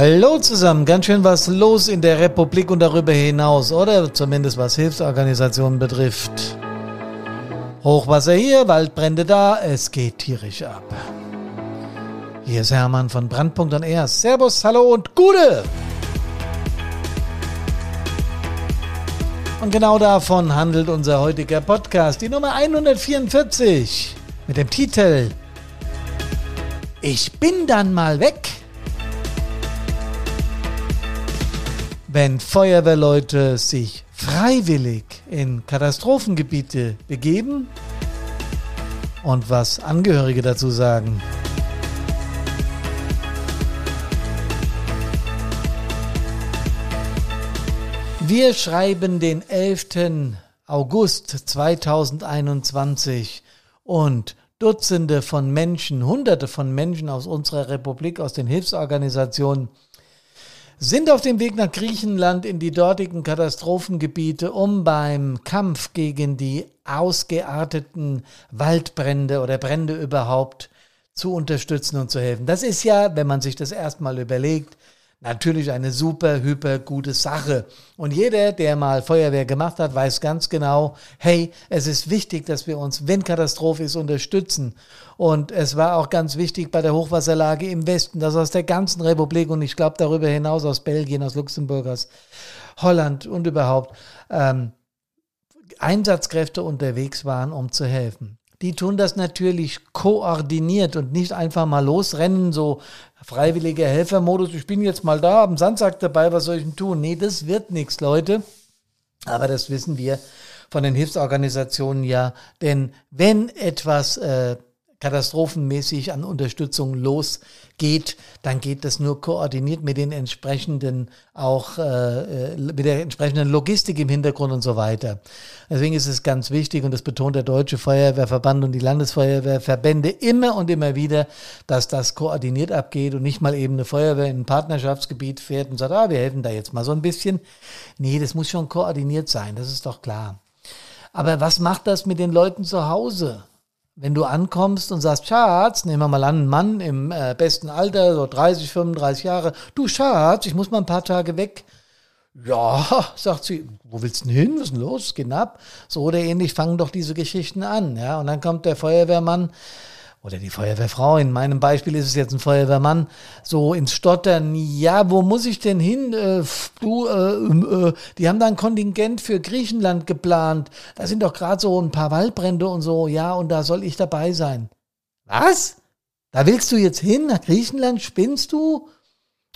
Hallo zusammen, ganz schön was los in der Republik und darüber hinaus, oder zumindest was Hilfsorganisationen betrifft. Hochwasser hier, Waldbrände da, es geht tierisch ab. Hier ist Hermann von Brandpunkt und R. Servus, hallo und Gute! Und genau davon handelt unser heutiger Podcast, die Nummer 144, mit dem Titel Ich bin dann mal weg. Wenn Feuerwehrleute sich freiwillig in Katastrophengebiete begeben und was Angehörige dazu sagen. Wir schreiben den 11. August 2021 und Dutzende von Menschen, Hunderte von Menschen aus unserer Republik, aus den Hilfsorganisationen sind auf dem Weg nach Griechenland in die dortigen Katastrophengebiete, um beim Kampf gegen die ausgearteten Waldbrände oder Brände überhaupt zu unterstützen und zu helfen. Das ist ja, wenn man sich das erstmal überlegt, natürlich eine super, hyper gute Sache. Und jeder, der mal Feuerwehr gemacht hat, weiß ganz genau, hey, es ist wichtig, dass wir uns, wenn Katastrophe ist, unterstützen. Und es war auch ganz wichtig bei der Hochwasserlage im Westen, dass aus der ganzen Republik und ich glaube darüber hinaus aus Belgien, aus Luxemburg, aus Holland und überhaupt ähm, Einsatzkräfte unterwegs waren, um zu helfen die tun das natürlich koordiniert und nicht einfach mal losrennen, so freiwilliger Helfermodus, ich bin jetzt mal da, am Sandsack dabei, was soll ich denn tun? Nee, das wird nichts, Leute. Aber das wissen wir von den Hilfsorganisationen ja, denn wenn etwas äh, katastrophenmäßig an Unterstützung losgeht, dann geht das nur koordiniert mit den entsprechenden auch äh, äh, mit der entsprechenden Logistik im Hintergrund und so weiter. Deswegen ist es ganz wichtig und das betont der Deutsche Feuerwehrverband und die Landesfeuerwehrverbände immer und immer wieder, dass das koordiniert abgeht und nicht mal eben eine Feuerwehr in ein Partnerschaftsgebiet fährt und sagt, ah, wir helfen da jetzt mal so ein bisschen. Nee, das muss schon koordiniert sein, das ist doch klar. Aber was macht das mit den Leuten zu Hause? Wenn du ankommst und sagst, Schatz, nehmen wir mal an, ein Mann im äh, besten Alter, so 30, 35 Jahre, du Schatz, ich muss mal ein paar Tage weg. Ja, sagt sie, wo willst du denn hin? Was ist denn los? Geht ab. So oder ähnlich fangen doch diese Geschichten an, ja. Und dann kommt der Feuerwehrmann oder die Feuerwehrfrau, in meinem Beispiel ist es jetzt ein Feuerwehrmann, so ins Stottern, ja, wo muss ich denn hin? Äh, du, äh, äh, die haben da ein Kontingent für Griechenland geplant. Da sind doch gerade so ein paar Waldbrände und so, ja, und da soll ich dabei sein. Was? Da willst du jetzt hin nach Griechenland? Spinnst du?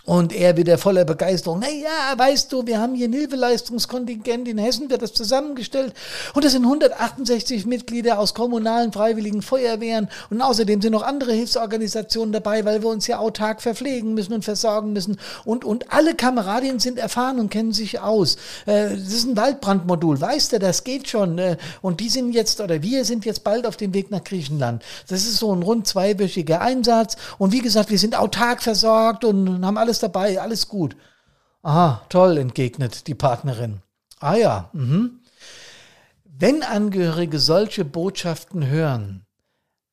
Und er wieder voller Begeisterung. Naja, weißt du, wir haben hier ein Hilfeleistungskontingent. In Hessen wird das zusammengestellt. Und das sind 168 Mitglieder aus kommunalen freiwilligen Feuerwehren. Und außerdem sind noch andere Hilfsorganisationen dabei, weil wir uns ja autark verpflegen müssen und versorgen müssen. Und, und alle Kameradinnen sind erfahren und kennen sich aus. Äh, das ist ein Waldbrandmodul. Weißt du, das geht schon. Äh, und die sind jetzt, oder wir sind jetzt bald auf dem Weg nach Griechenland. Das ist so ein rund zweiwöchiger Einsatz. Und wie gesagt, wir sind autark versorgt und haben alles alles dabei, alles gut. Aha, toll, entgegnet die Partnerin. Ah ja, mhm. Wenn Angehörige solche Botschaften hören,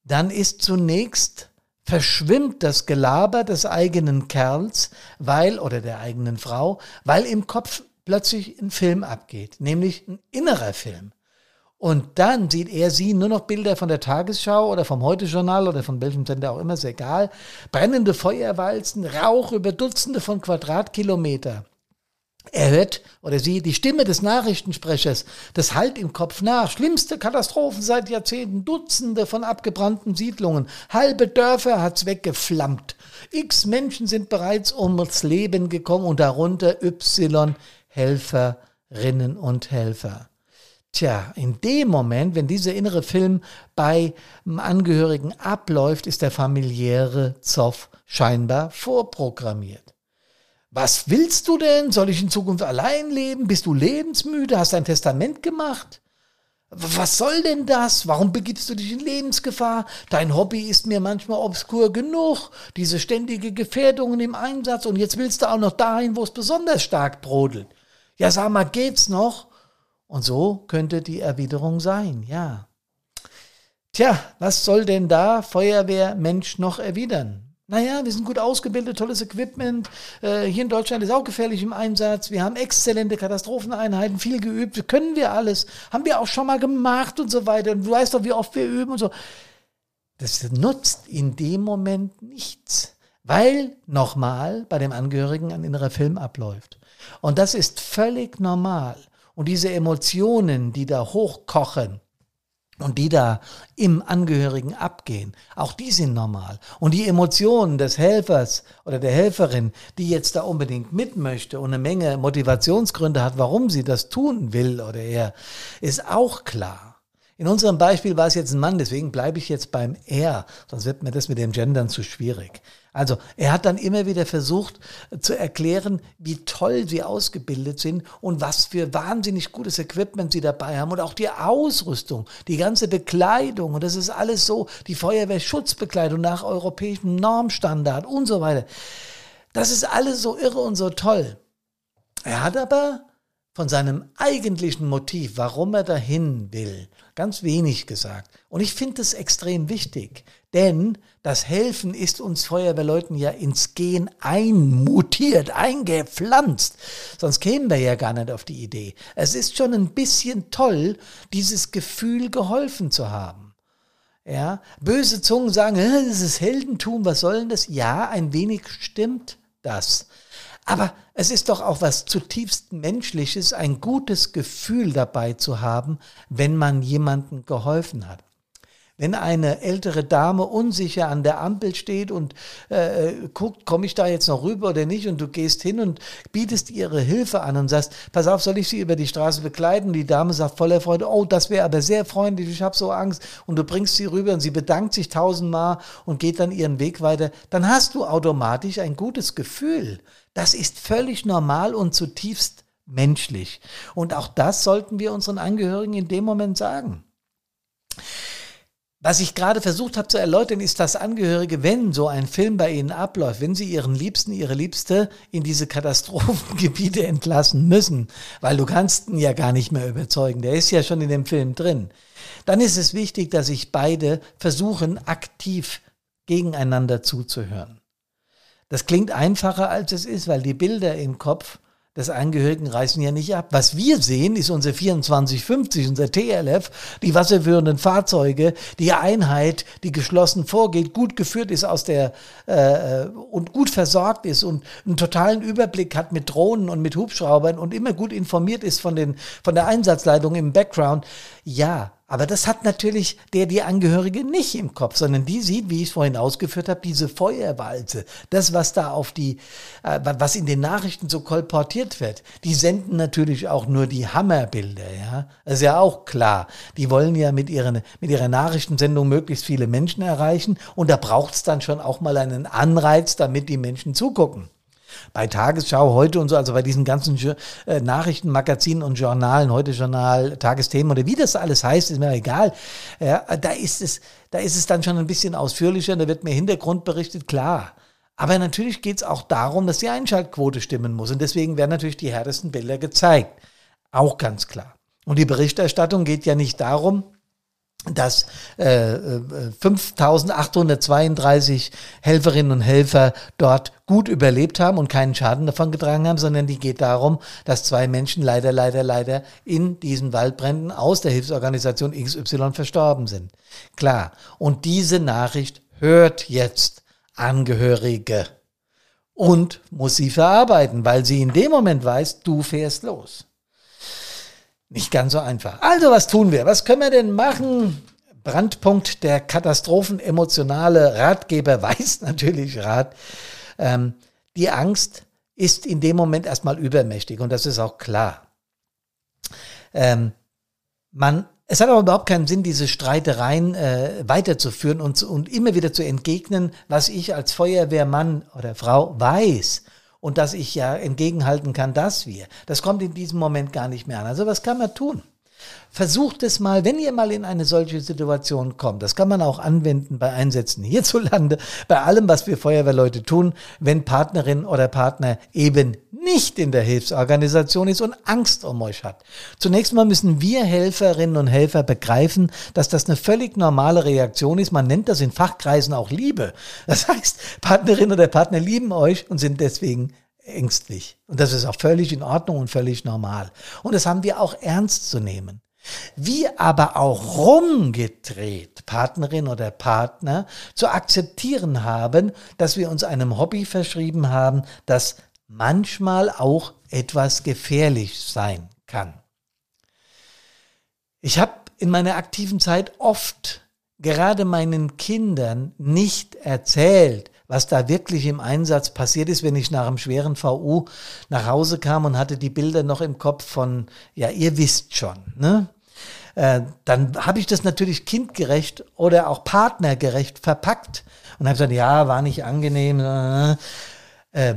dann ist zunächst verschwimmt das Gelaber des eigenen Kerls, weil, oder der eigenen Frau, weil im Kopf plötzlich ein Film abgeht, nämlich ein innerer Film. Und dann sieht er sie nur noch Bilder von der Tagesschau oder vom Heute-Journal oder von welchem Sender auch immer, ist egal. Brennende Feuerwalzen, Rauch über Dutzende von Quadratkilometer. Er hört oder sie die Stimme des Nachrichtensprechers, das halt im Kopf nach. Schlimmste Katastrophen seit Jahrzehnten, Dutzende von abgebrannten Siedlungen, halbe Dörfer hat's weggeflammt. X Menschen sind bereits ums Leben gekommen und darunter Y Helferinnen und Helfer. Tja, in dem Moment, wenn dieser innere Film bei Angehörigen abläuft, ist der familiäre Zoff scheinbar vorprogrammiert. Was willst du denn? Soll ich in Zukunft allein leben? Bist du lebensmüde? Hast ein Testament gemacht? Was soll denn das? Warum begibst du dich in Lebensgefahr? Dein Hobby ist mir manchmal obskur genug. Diese ständige Gefährdungen im Einsatz und jetzt willst du auch noch dahin, wo es besonders stark brodelt. Ja, sag mal, geht's noch? Und so könnte die Erwiderung sein, ja. Tja, was soll denn da Feuerwehrmensch noch erwidern? Naja, wir sind gut ausgebildet, tolles Equipment. Äh, hier in Deutschland ist auch gefährlich im Einsatz. Wir haben exzellente Katastropheneinheiten, viel geübt. Können wir alles. Haben wir auch schon mal gemacht und so weiter. Und du weißt doch, wie oft wir üben und so. Das nutzt in dem Moment nichts. Weil nochmal bei dem Angehörigen ein innerer Film abläuft. Und das ist völlig normal. Und diese Emotionen, die da hochkochen, und die da im Angehörigen abgehen, auch die sind normal. Und die Emotionen des Helfers oder der Helferin, die jetzt da unbedingt mit möchte und eine Menge Motivationsgründe hat, warum sie das tun will oder er, ist auch klar. In unserem Beispiel war es jetzt ein Mann, deswegen bleibe ich jetzt beim er, sonst wird mir das mit dem Gendern zu schwierig. Also er hat dann immer wieder versucht zu erklären, wie toll sie ausgebildet sind und was für wahnsinnig gutes Equipment sie dabei haben und auch die Ausrüstung, die ganze Bekleidung und das ist alles so, die Feuerwehrschutzbekleidung nach europäischem Normstandard und so weiter. Das ist alles so irre und so toll. Er hat aber von seinem eigentlichen Motiv, warum er dahin will, ganz wenig gesagt. Und ich finde es extrem wichtig, denn das Helfen ist uns Feuerwehrleuten ja ins Gen einmutiert, eingepflanzt. Sonst kämen wir ja gar nicht auf die Idee. Es ist schon ein bisschen toll, dieses Gefühl geholfen zu haben. Ja, böse Zungen sagen, das ist Heldentum, was soll denn das? Ja, ein wenig stimmt das. Aber es ist doch auch was zutiefst Menschliches, ein gutes Gefühl dabei zu haben, wenn man jemandem geholfen hat. Wenn eine ältere Dame unsicher an der Ampel steht und äh, guckt, komme ich da jetzt noch rüber oder nicht, und du gehst hin und bietest ihre Hilfe an und sagst, pass auf, soll ich sie über die Straße begleiten? Die Dame sagt voller Freude, oh, das wäre aber sehr freundlich, ich habe so Angst. Und du bringst sie rüber und sie bedankt sich tausendmal und geht dann ihren Weg weiter. Dann hast du automatisch ein gutes Gefühl. Das ist völlig normal und zutiefst menschlich. Und auch das sollten wir unseren Angehörigen in dem Moment sagen. Was ich gerade versucht habe zu erläutern, ist, dass Angehörige, wenn so ein Film bei ihnen abläuft, wenn sie ihren Liebsten, ihre Liebste in diese Katastrophengebiete entlassen müssen, weil du kannst ihn ja gar nicht mehr überzeugen, der ist ja schon in dem Film drin, dann ist es wichtig, dass sich beide versuchen, aktiv gegeneinander zuzuhören. Das klingt einfacher, als es ist, weil die Bilder im Kopf des Angehörigen reißen ja nicht ab. Was wir sehen, ist unser 2450, unser TLF, die wasserführenden Fahrzeuge, die Einheit, die geschlossen vorgeht, gut geführt ist aus der äh, und gut versorgt ist und einen totalen Überblick hat mit Drohnen und mit Hubschraubern und immer gut informiert ist von den von der Einsatzleitung im Background. Ja, aber das hat natürlich der, die Angehörige nicht im Kopf, sondern die sieht, wie ich es vorhin ausgeführt habe, diese Feuerwalze. Das, was da auf die, äh, was in den Nachrichten so kolportiert wird. Die senden natürlich auch nur die Hammerbilder, ja. Das ist ja auch klar. Die wollen ja mit, ihren, mit ihrer Nachrichtensendung möglichst viele Menschen erreichen. Und da braucht es dann schon auch mal einen Anreiz, damit die Menschen zugucken bei Tagesschau heute und so, also bei diesen ganzen äh, Nachrichtenmagazinen und Journalen, heute Journal, Tagesthemen oder wie das alles heißt, ist mir egal. Ja, da ist es, da ist es dann schon ein bisschen ausführlicher, da wird mehr Hintergrund berichtet, klar. Aber natürlich geht es auch darum, dass die Einschaltquote stimmen muss. Und deswegen werden natürlich die härtesten Bilder gezeigt. Auch ganz klar. Und die Berichterstattung geht ja nicht darum, dass äh, 5832 äh, Helferinnen und Helfer dort gut überlebt haben und keinen Schaden davon getragen haben, sondern die geht darum, dass zwei Menschen leider, leider, leider in diesen Waldbränden aus der Hilfsorganisation XY verstorben sind. Klar. Und diese Nachricht hört jetzt Angehörige und muss sie verarbeiten, weil sie in dem Moment weiß, du fährst los. Nicht ganz so einfach. Also, was tun wir? Was können wir denn machen? Brandpunkt der Katastrophen, emotionale Ratgeber weiß natürlich Rat. Ähm, die Angst ist in dem Moment erstmal übermächtig und das ist auch klar. Ähm, man, es hat aber überhaupt keinen Sinn, diese Streitereien äh, weiterzuführen und, und immer wieder zu entgegnen, was ich als Feuerwehrmann oder Frau weiß und dass ich ja entgegenhalten kann, dass wir. Das kommt in diesem Moment gar nicht mehr an. Also was kann man tun? Versucht es mal, wenn ihr mal in eine solche Situation kommt. Das kann man auch anwenden bei Einsätzen hierzulande, bei allem, was wir Feuerwehrleute tun, wenn Partnerin oder Partner eben nicht in der Hilfsorganisation ist und Angst um euch hat. Zunächst mal müssen wir Helferinnen und Helfer begreifen, dass das eine völlig normale Reaktion ist. Man nennt das in Fachkreisen auch Liebe. Das heißt, Partnerin oder Partner lieben euch und sind deswegen ängstlich. Und das ist auch völlig in Ordnung und völlig normal. Und das haben wir auch ernst zu nehmen. Wie aber auch rumgedreht Partnerin oder Partner zu akzeptieren haben, dass wir uns einem Hobby verschrieben haben, das manchmal auch etwas gefährlich sein kann. Ich habe in meiner aktiven Zeit oft gerade meinen Kindern nicht erzählt, was da wirklich im Einsatz passiert ist, wenn ich nach einem schweren VU nach Hause kam und hatte die Bilder noch im Kopf von, ja, ihr wisst schon, ne? Äh, dann habe ich das natürlich kindgerecht oder auch partnergerecht verpackt und habe gesagt, ja, war nicht angenehm. Äh,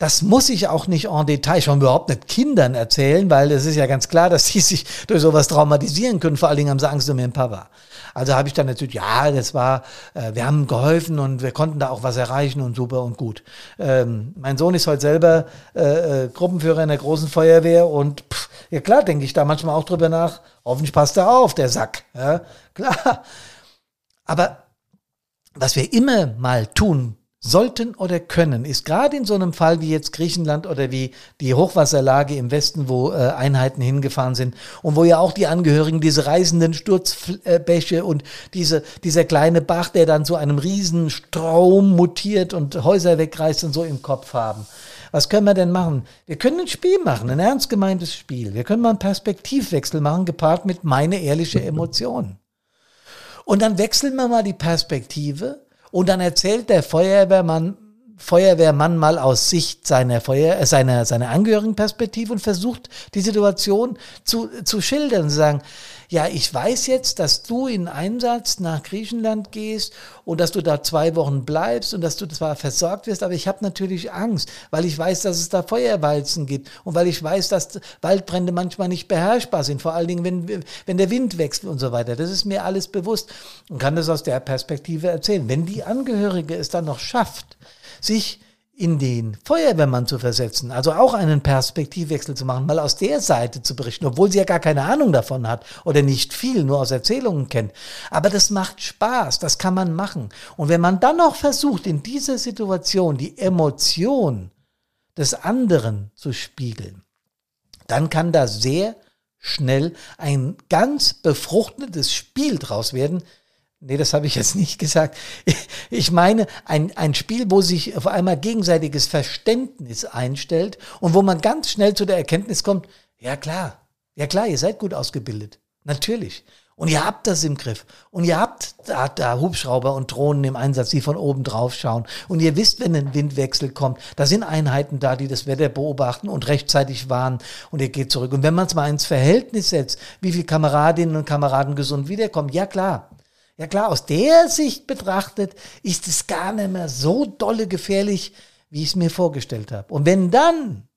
das muss ich auch nicht en Detail schon überhaupt nicht Kindern erzählen, weil es ist ja ganz klar, dass sie sich durch sowas traumatisieren können. Vor allen Dingen haben sie Angst um ihren Papa. Also habe ich dann natürlich, ja, das war, äh, wir haben geholfen und wir konnten da auch was erreichen und super und gut. Ähm, mein Sohn ist heute selber äh, äh, Gruppenführer in der großen Feuerwehr und pff, ja klar, denke ich da manchmal auch drüber nach, hoffentlich passt er auf, der Sack. Ja, klar. Aber was wir immer mal tun sollten oder können, ist gerade in so einem Fall wie jetzt Griechenland oder wie die Hochwasserlage im Westen, wo äh, Einheiten hingefahren sind und wo ja auch die Angehörigen diese reißenden Sturzbäche und diese, dieser kleine Bach, der dann zu einem riesen Strom mutiert und Häuser wegreißt und so im Kopf haben. Was können wir denn machen? Wir können ein Spiel machen, ein ernst gemeintes Spiel. Wir können mal einen Perspektivwechsel machen, gepaart mit meine ehrliche Emotion. Und dann wechseln wir mal die Perspektive und dann erzählt der Feuerwehrmann, Feuerwehrmann mal aus Sicht seiner, Feuer, äh, seiner, seiner Angehörigenperspektive und versucht, die Situation zu, zu schildern, zu sagen, ja, ich weiß jetzt, dass du in Einsatz nach Griechenland gehst und dass du da zwei Wochen bleibst und dass du zwar versorgt wirst, aber ich habe natürlich Angst, weil ich weiß, dass es da Feuerwalzen gibt und weil ich weiß, dass Waldbrände manchmal nicht beherrschbar sind, vor allen Dingen, wenn, wenn der Wind wechselt und so weiter. Das ist mir alles bewusst und kann das aus der Perspektive erzählen. Wenn die Angehörige es dann noch schafft, sich in den Feuerwehrmann zu versetzen, also auch einen Perspektivwechsel zu machen, mal aus der Seite zu berichten, obwohl sie ja gar keine Ahnung davon hat oder nicht viel, nur aus Erzählungen kennt. Aber das macht Spaß, das kann man machen. Und wenn man dann noch versucht, in dieser Situation die Emotion des anderen zu spiegeln, dann kann da sehr schnell ein ganz befruchtetes Spiel draus werden, Nee, das habe ich jetzt nicht gesagt. Ich meine ein, ein Spiel, wo sich auf einmal gegenseitiges Verständnis einstellt und wo man ganz schnell zu der Erkenntnis kommt, ja klar, ja klar, ihr seid gut ausgebildet. Natürlich. Und ihr habt das im Griff. Und ihr habt da, da Hubschrauber und Drohnen im Einsatz, die von oben drauf schauen. Und ihr wisst, wenn ein Windwechsel kommt, da sind Einheiten da, die das Wetter beobachten und rechtzeitig warnen. Und ihr geht zurück. Und wenn man es mal ins Verhältnis setzt, wie viele Kameradinnen und Kameraden gesund wiederkommen, ja klar, ja klar, aus der Sicht betrachtet ist es gar nicht mehr so dolle gefährlich, wie ich es mir vorgestellt habe. Und wenn dann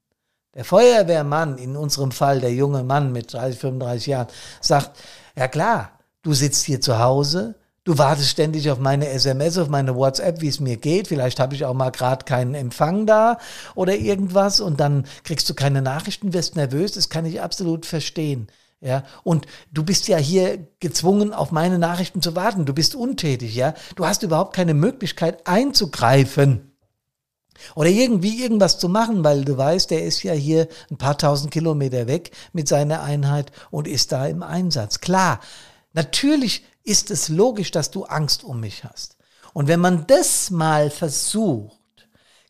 der Feuerwehrmann, in unserem Fall der junge Mann mit 30, 35 Jahren, sagt, ja klar, du sitzt hier zu Hause, du wartest ständig auf meine SMS, auf meine WhatsApp, wie es mir geht, vielleicht habe ich auch mal gerade keinen Empfang da oder irgendwas und dann kriegst du keine Nachrichten, wirst nervös, das kann ich absolut verstehen. Ja, und du bist ja hier gezwungen, auf meine Nachrichten zu warten. Du bist untätig, ja. Du hast überhaupt keine Möglichkeit einzugreifen oder irgendwie irgendwas zu machen, weil du weißt, der ist ja hier ein paar tausend Kilometer weg mit seiner Einheit und ist da im Einsatz. Klar, natürlich ist es logisch, dass du Angst um mich hast. Und wenn man das mal versucht,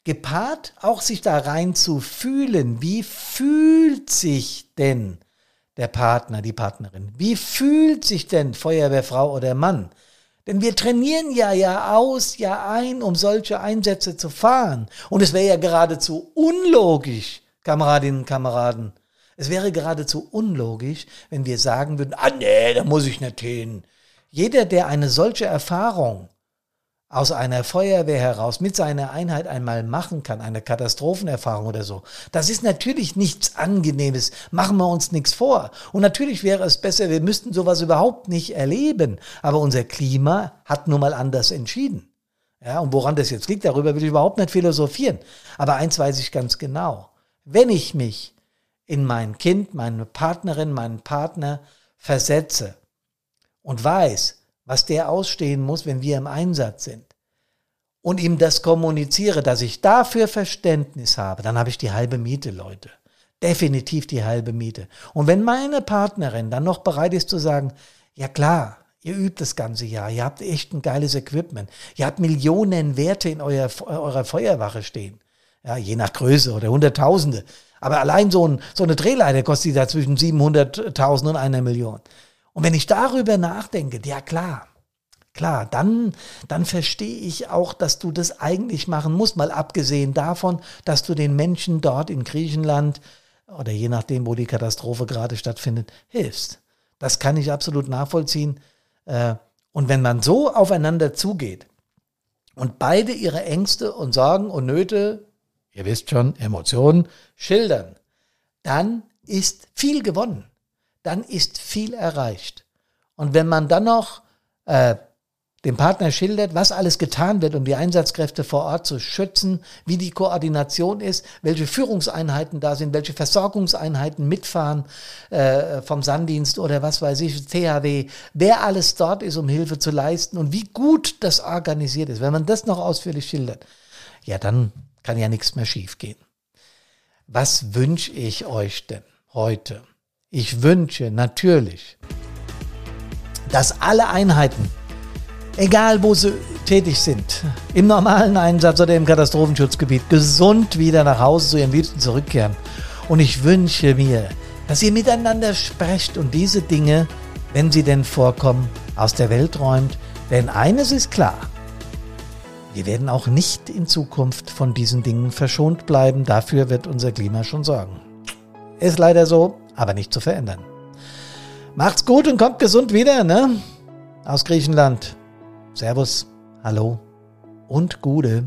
gepaart auch sich da rein zu fühlen, wie fühlt sich denn der Partner, die Partnerin. Wie fühlt sich denn Feuerwehrfrau oder Mann? Denn wir trainieren ja ja aus, ja ein, um solche Einsätze zu fahren. Und es wäre ja geradezu unlogisch, Kameradinnen und Kameraden. Es wäre geradezu unlogisch, wenn wir sagen würden, ah nee, da muss ich nicht hin. Jeder, der eine solche Erfahrung aus einer Feuerwehr heraus mit seiner Einheit einmal machen kann, eine Katastrophenerfahrung oder so, das ist natürlich nichts Angenehmes, machen wir uns nichts vor. Und natürlich wäre es besser, wir müssten sowas überhaupt nicht erleben, aber unser Klima hat nun mal anders entschieden. Ja, und woran das jetzt liegt, darüber will ich überhaupt nicht philosophieren. Aber eins weiß ich ganz genau. Wenn ich mich in mein Kind, meine Partnerin, meinen Partner versetze und weiß, was der ausstehen muss, wenn wir im Einsatz sind, und ihm das kommuniziere, dass ich dafür Verständnis habe, dann habe ich die halbe Miete, Leute. Definitiv die halbe Miete. Und wenn meine Partnerin dann noch bereit ist zu sagen, ja klar, ihr übt das ganze Jahr, ihr habt echt ein geiles Equipment, ihr habt Millionen Werte in eurer, eurer Feuerwache stehen, ja, je nach Größe oder Hunderttausende. Aber allein so, ein, so eine Drehleiter kostet da zwischen 700.000 und einer Million. Und wenn ich darüber nachdenke, ja klar, klar, dann, dann verstehe ich auch, dass du das eigentlich machen musst, mal abgesehen davon, dass du den Menschen dort in Griechenland oder je nachdem, wo die Katastrophe gerade stattfindet, hilfst. Das kann ich absolut nachvollziehen. Äh, und wenn man so aufeinander zugeht und beide ihre Ängste und Sorgen und Nöte, ihr wisst schon, Emotionen, schildern, dann ist viel gewonnen dann ist viel erreicht. Und wenn man dann noch äh, dem Partner schildert, was alles getan wird, um die Einsatzkräfte vor Ort zu schützen, wie die Koordination ist, welche Führungseinheiten da sind, welche Versorgungseinheiten mitfahren äh, vom Sanddienst oder was weiß ich, THW, wer alles dort ist, um Hilfe zu leisten und wie gut das organisiert ist. Wenn man das noch ausführlich schildert, ja, dann kann ja nichts mehr schiefgehen. Was wünsche ich euch denn heute? Ich wünsche natürlich, dass alle Einheiten, egal wo sie tätig sind, im normalen Einsatz oder im Katastrophenschutzgebiet, gesund wieder nach Hause zu ihren Liebsten zurückkehren. Und ich wünsche mir, dass ihr miteinander sprecht und diese Dinge, wenn sie denn vorkommen, aus der Welt räumt. Denn eines ist klar, wir werden auch nicht in Zukunft von diesen Dingen verschont bleiben. Dafür wird unser Klima schon sorgen. Ist leider so, aber nicht zu verändern. Macht's gut und kommt gesund wieder, ne? Aus Griechenland. Servus, hallo und Gude.